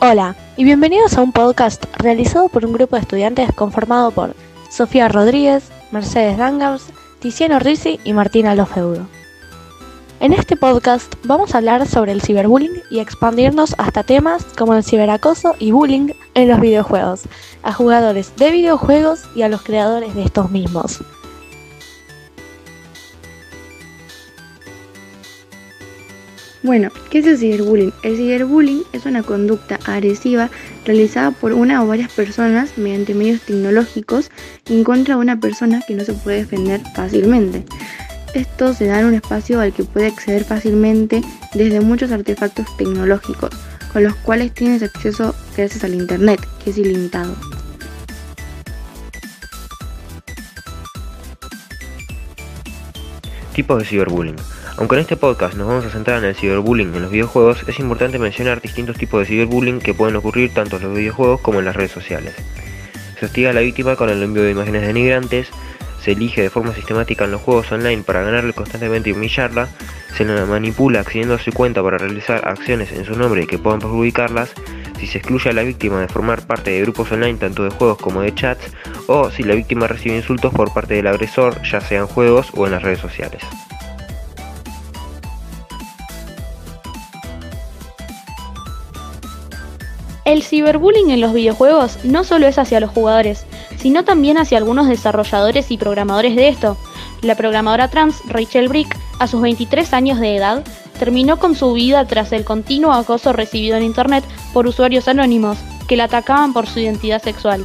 Hola y bienvenidos a un podcast realizado por un grupo de estudiantes conformado por Sofía Rodríguez, Mercedes Dangams, Tiziano Risi y Martina Lofeudo. En este podcast vamos a hablar sobre el ciberbullying y expandirnos hasta temas como el ciberacoso y bullying en los videojuegos, a jugadores de videojuegos y a los creadores de estos mismos. Bueno, ¿qué es el ciberbullying? El ciberbullying es una conducta agresiva realizada por una o varias personas mediante medios tecnológicos en contra de una persona que no se puede defender fácilmente. Esto se da en un espacio al que puede acceder fácilmente desde muchos artefactos tecnológicos, con los cuales tienes acceso gracias al Internet, que es ilimitado. Tipos de ciberbullying. Aunque en este podcast nos vamos a centrar en el ciberbullying en los videojuegos, es importante mencionar distintos tipos de ciberbullying que pueden ocurrir tanto en los videojuegos como en las redes sociales. Se hostiga a la víctima con el envío de imágenes denigrantes, se elige de forma sistemática en los juegos online para ganarle constantemente y humillarla, se la manipula accediendo a su cuenta para realizar acciones en su nombre que puedan perjudicarlas, si se excluye a la víctima de formar parte de grupos online tanto de juegos como de chats, o si la víctima recibe insultos por parte del agresor, ya sea en juegos o en las redes sociales. El ciberbullying en los videojuegos no solo es hacia los jugadores, sino también hacia algunos desarrolladores y programadores de esto. La programadora trans Rachel Brick, a sus 23 años de edad, terminó con su vida tras el continuo acoso recibido en Internet por usuarios anónimos que la atacaban por su identidad sexual.